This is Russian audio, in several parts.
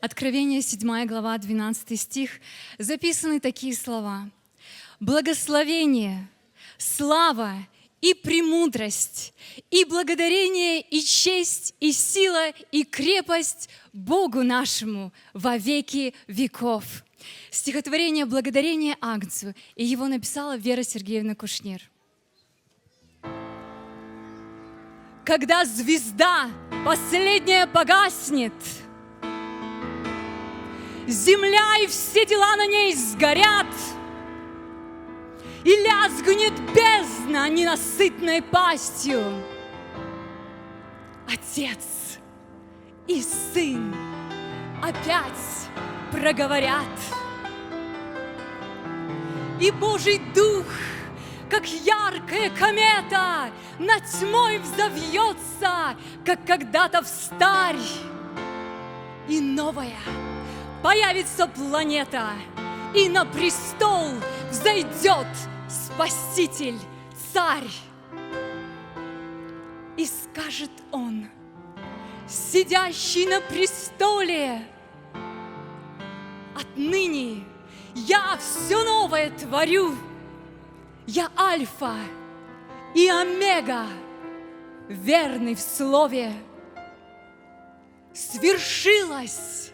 Откровение 7 глава 12 стих записаны такие слова. Благословение, слава и премудрость, и благодарение, и честь, и сила, и крепость Богу нашему во веки веков. Стихотворение «Благодарение Агнцу», и его написала Вера Сергеевна Кушнир. Когда звезда последняя погаснет, Земля и все дела на ней сгорят, И лязгнет бездна ненасытной пастью. Отец и сын опять проговорят. И Божий Дух, как яркая комета, над тьмой взовьется, как когда-то в старь. И новая появится планета, и на престол взойдет Спаситель, Царь. И скажет он, сидящий на престоле, Отныне я все новое творю. Я Альфа и Омега, верный в слове. Свершилось,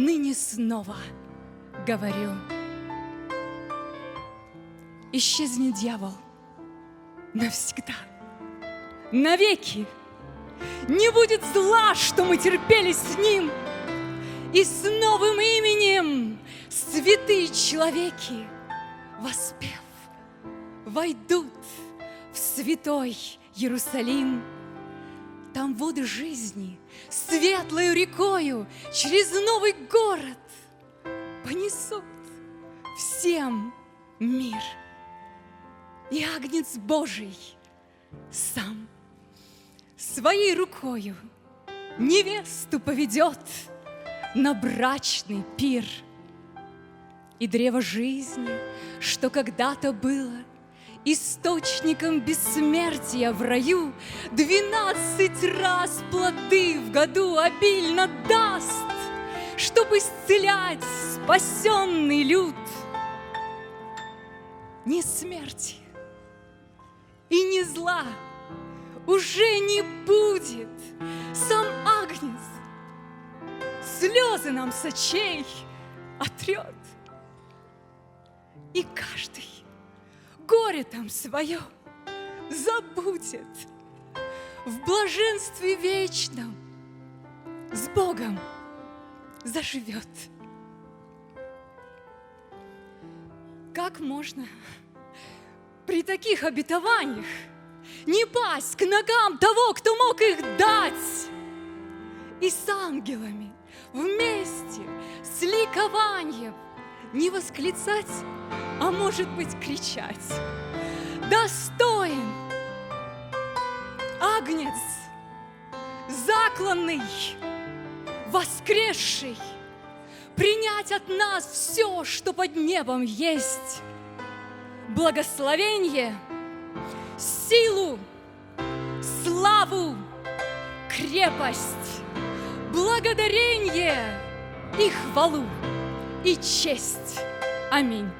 ныне снова говорю. Исчезнет дьявол навсегда, навеки. Не будет зла, что мы терпели с ним, и с новым именем святые человеки, воспев, войдут в святой Иерусалим. Там воды жизни светлою рекою через новый город понесут всем мир. И Агнец Божий сам своей рукою невесту поведет на брачный пир. И древо жизни, что когда-то было – источником бессмертия в раю, Двенадцать раз плоды в году обильно даст, Чтобы исцелять спасенный люд. Ни смерти и ни зла уже не будет. Сам Агнец слезы нам с очей отрет. И каждый горе там свое забудет в блаженстве вечном с Богом заживет. Как можно при таких обетованиях не пасть к ногам того, кто мог их дать? И с ангелами вместе с ликованием не восклицать а может быть кричать. Достоин Агнец, закланный, воскресший, принять от нас все, что под небом есть. Благословение, силу, славу, крепость, благодарение и хвалу и честь. Аминь.